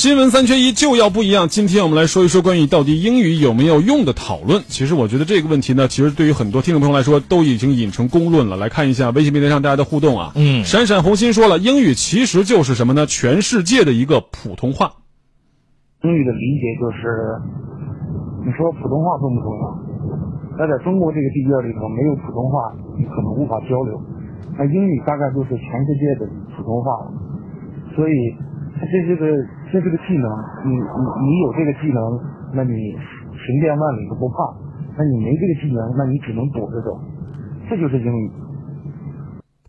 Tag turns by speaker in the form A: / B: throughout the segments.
A: 新闻三缺一就要不一样。今天我们来说一说关于到底英语有没有用的讨论。其实我觉得这个问题呢，其实对于很多听众朋友来说都已经引成公论了。来看一下微信平台上大家的互动啊。
B: 嗯
A: 闪闪红心说了，英语其实就是什么呢？全世界的一个普通话。
C: 英语的理解就是，你说普通话重不重要？那在中国这个地界里头，没有普通话，你可能无法交流。那英语大概就是全世界的普通话了，所以它这是个这是个技能，你你你有这个技能，那你行遍万里都不怕；那你没这个技能，那你只能躲着走。这就是英语。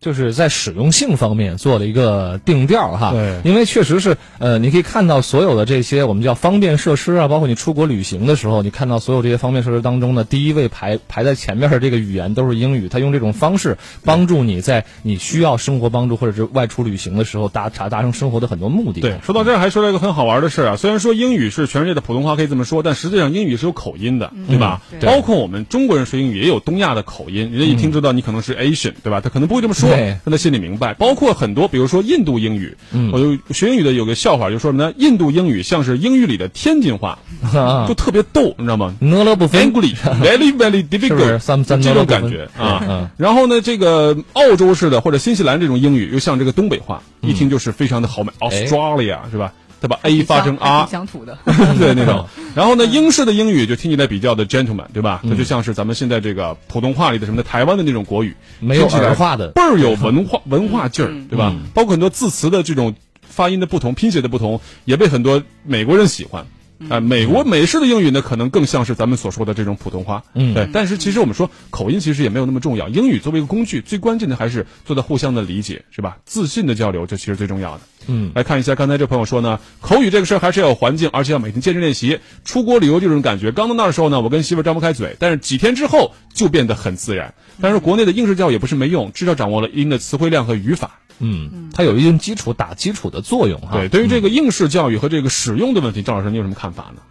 B: 就是在使用性方面做了一个定调哈，
A: 对
B: 因为确实是呃，你可以看到所有的这些我们叫方便设施啊，包括你出国旅行的时候，你看到所有这些方便设施当中呢，第一位排排在前面的这个语言都是英语，它用这种方式帮助你在你需要生活帮助或者是外出旅行的时候达达达成生活的很多目的。
A: 对，说到这儿还说了一个很好玩的事儿啊。虽然说英语是全世界的普通话，可以这么说，但实际上英语是有口音的，对吧？
D: 对
A: 包括我们中国人说英语也有东亚的口音，人家一听知道你可能是 Asian，对吧？他可能不会这么说
B: 对，
A: 让他心里明白。包括很多，比如说印度英语，
B: 嗯
A: 我就学英语的有个笑话，就说什么呢？印度英语像是英语里的天津话，
B: 啊
A: 就特别逗，你知道吗？
B: 哪乐不分
A: English very very difficult，这种感觉啊。
B: 嗯
A: 然后呢，这个澳洲式的或者新西兰这种英语，又像这个东北话，一听就是非常的豪迈，Australia 是吧？他把 A 发成
D: 还
A: R。
D: 乡土的。
A: 对那种。然后呢，英式的英语就听起来比较的 gentleman，对吧？它就像是咱们现在这个普通话里的什么的台湾的那种国语，
B: 没有
A: 听起来
B: 儿化的
A: 倍儿有文化 文化劲儿，对吧
B: 嗯？
A: 包括很多字词的这种发音的不同、拼写的不同，也被很多美国人喜欢。啊、美国美式的英语呢，可能更像是咱们所说的这种普通话。
B: 嗯
A: 对。但是其实我们说口音其实也没有那么重要，英语作为一个工具，最关键的还是做到互相的理解，是吧？自信的交流，这其实最重要的。
B: 嗯，
A: 来看一下刚才这朋友说呢，口语这个事儿还是要有环境，而且要每天坚持练习。出国旅游就这种感觉，刚到那儿的时候呢，我跟媳妇张不开嘴，但是几天之后就变得很自然。但是国内的应试教育也不是没用，至少掌握了一定的词汇量和语法。
B: 嗯，它有一定基础打基础的作用哈。
A: 对，对于这个应试教育和这个使用的问题，赵老师你有什么看法呢？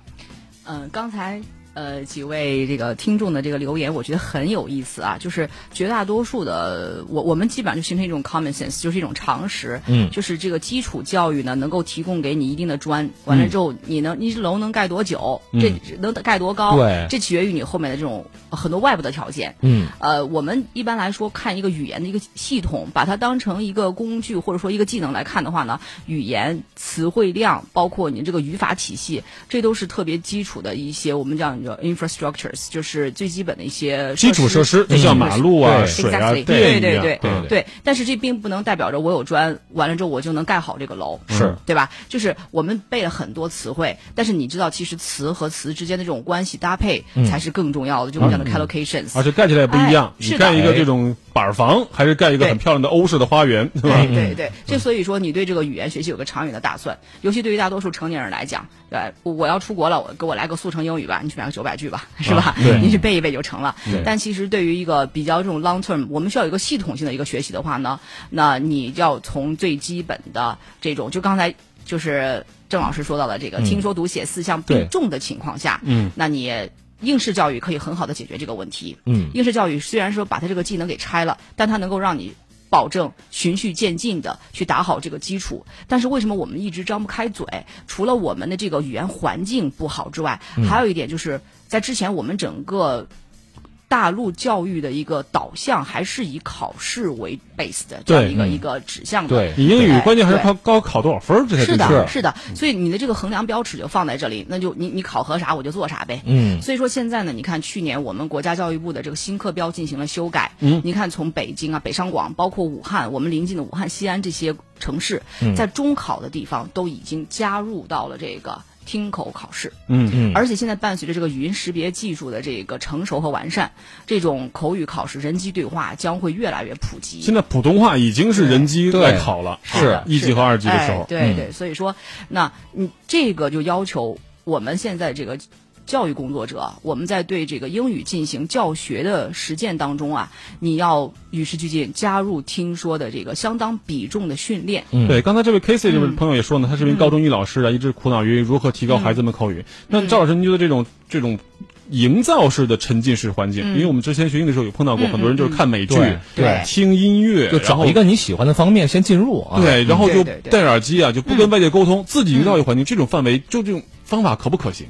D: 嗯，刚才呃几位这个听众的这个留言，我觉得很有意思啊。就是绝大多数的我我们基本上就形成一种 common sense，就是一种常识。
B: 嗯
D: 就是这个基础教育呢，能够提供给你一定的砖，完了之后你能你这楼能盖多久，这能盖多高，
B: 对
D: 这取决于你后面的这种呃很多外部的条件。
B: 嗯
D: 呃，我们一般来说看一个语言的一个系统，把它当成一个工具或者说一个技能来看的话呢，语言词汇量，包括你这个语法体系，这都是特别基础的一些我们讲叫 infrastructures，就是最基本的一些
A: 基础设施就像马路啊、
B: 对。
D: 对对
B: 对
A: 嗯
D: 对，但是这并不能代表着我有砖，完了之后我就能盖好这个楼，
B: 是。
D: 对吧？就是我们背了很多词汇，但是你知道，其实词和词之间的这种关系搭配才是更重要的，就我们讲的 collocations。
A: 而且盖起来也不一样，你
D: 哎是的。
A: 盖一个这种板房，还是盖一个很漂亮的欧式的花园，对吧？
D: 对对对，这所以说你对这个语言学习有个长远的打算，尤其对于大多数成年人来讲，对吧，我我要出国了，我给我来个速成英语吧，你去买个九百句吧，是吧？
A: 对
D: 你去背一背就成了。但其实对于一个比较这种 long term，我们需要有一个系统性的一个学习的话呢，那你要从最基本的这种，就刚才就是郑老师说到的这个，听说读写四项
B: 对
D: 并重的情况下，
A: 嗯，
D: 那你。应试教育可以很好的解决这个问题。
B: 嗯
D: 应试教育虽然说把它这个技能给拆了，但它能够让你保证循序渐进的去打好这个基础。但是为什么我们一直张不开嘴？除了我们的这个语言环境不好之外，还有一点就是在之前我们整个。大陆教育的一个导向还是以考试为 base 的这样
A: 对
D: 一个、一个指向的。
B: 对
A: 你英语关键还是
D: 对
A: 靠高考多少分儿，这些
D: 是
A: 最重要
D: 的，是的，所以你的这个衡量标尺就放在这里，那就你你考核啥我就做啥呗。
B: 嗯
D: 所以说现在呢，你看去年我们国家教育部的这个新课标进行了修改，
A: 嗯，
D: 你看从北京啊、北上广，包括武汉，我们临近的武汉、西安这些城市，在中考的地方都已经加入到了这个听口考试。
A: 嗯
B: 嗯，
D: 而且现在伴随着这个语音识别技术的这个成熟和完善，这种口语考试、人机对话将会越来越普及。
A: 现在普通话已经是人机
B: 对
A: 来考了，
B: 是
A: 啊一级和二级的时候
D: 哎，对对，所以说，那你这个就要求我们现在这个。教育工作者，我们在对这个英语进行教学的实践当中啊，你要与时俱进，加入听说的这个相当比重的训练。
B: 嗯。
A: 对，刚才这位 Casey 这位朋友也说呢，他是一名高中英语老师啊，一直苦恼于如何提高孩子们口语。那赵老师，您觉得这种这种营造式的沉浸式环境，因为我们之前学英语的时候有碰到过，很多人就是看美剧、
B: 对
D: 对。
A: 听音乐，
B: 就找一个你喜欢的方面先进入啊。
A: 对，然后就戴耳机啊，就不跟外界沟通，自己营造一个环境，这种范围，就这种方法可不可行？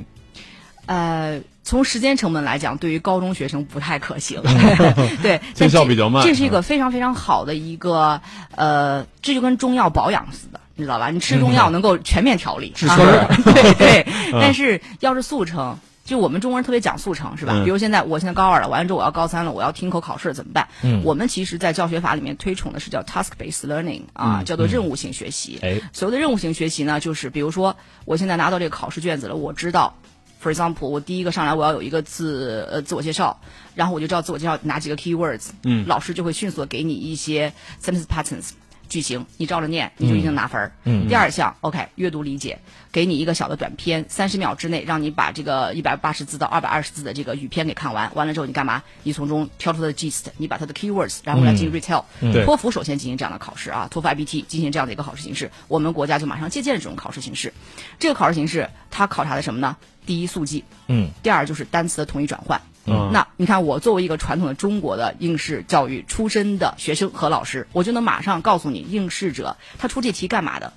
D: 呃，从时间成本来讲，对于高中学生不太可行。对，
A: 见效比较慢
D: 这是一个非常非常好的一个呃，这就跟中药保养似的，你知道吧？你吃中药能够全面调理，啊
B: 治根儿
D: 对对。但是要是速成。就我们中国人特别讲速成，是吧？
A: 嗯
D: 比如现在，我现在高二了，完了之后我要高三了，我要听口考试怎么办？
B: 嗯
D: 我们其实，在教学法里面推崇的是叫 task-based learning 啊，叫做任务性学习。
B: 哎，
D: 所谓的任务型学习呢，就是比如说，我现在拿到这个考试卷子了，我知道，for example，我第一个上来我要有一个自呃自我介绍，然后我就知道自我介绍哪几个 keywords，
A: 嗯。
D: 老师就会迅速的给你一些 sentence patterns 句型，你照着念，你就一定拿分儿。
B: 嗯
D: 第二项，OK，阅读理解，给你一个小的短篇，三十秒之内让你把这个一百八十字到二百二十字的这个语篇给看完。完了之后你干嘛？你从中挑出它的 gist，你把它的 keywords，然后来进行 retell。
A: 对
D: 托福首先进行这样的考试啊，托福 IBT 进行这样的一个考试形式，我们国家就马上借鉴了这种考试形式。这个考试形式它考察的什么呢？第一，速记；
B: 嗯
D: 第二就是单词的同义转换。
A: 嗯
D: 那你看，我作为一个传统的中国的应试教育出身的学生和老师，我就能马上告诉你，应试者他出这题干嘛的。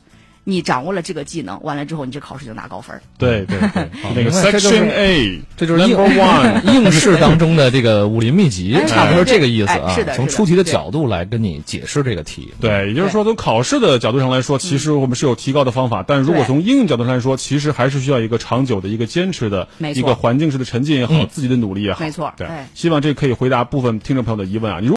D: 你掌握了这个技能，完了之后，你这考试就拿高分儿。
A: 对对对，那个 Section A，
B: 这就是应
A: Number One。
B: 应试当中的这个武林秘籍，
D: 哎
B: 差不多这个意思啊
D: 哎是的。
B: 从出题的角度来跟你解释这个题。
A: 对，也就是说，从考试的角度上来说，其实我们是有提高的方法，但如果从应用角度上来说，其实还是需要一个长久的一个坚持的
D: 没错
A: 一个环境式的沉浸也好，
B: 嗯
A: 自己的努力也好。
D: 没错
A: 对
D: 哎，
A: 希望这可以回答部分听众朋友的疑问啊。你如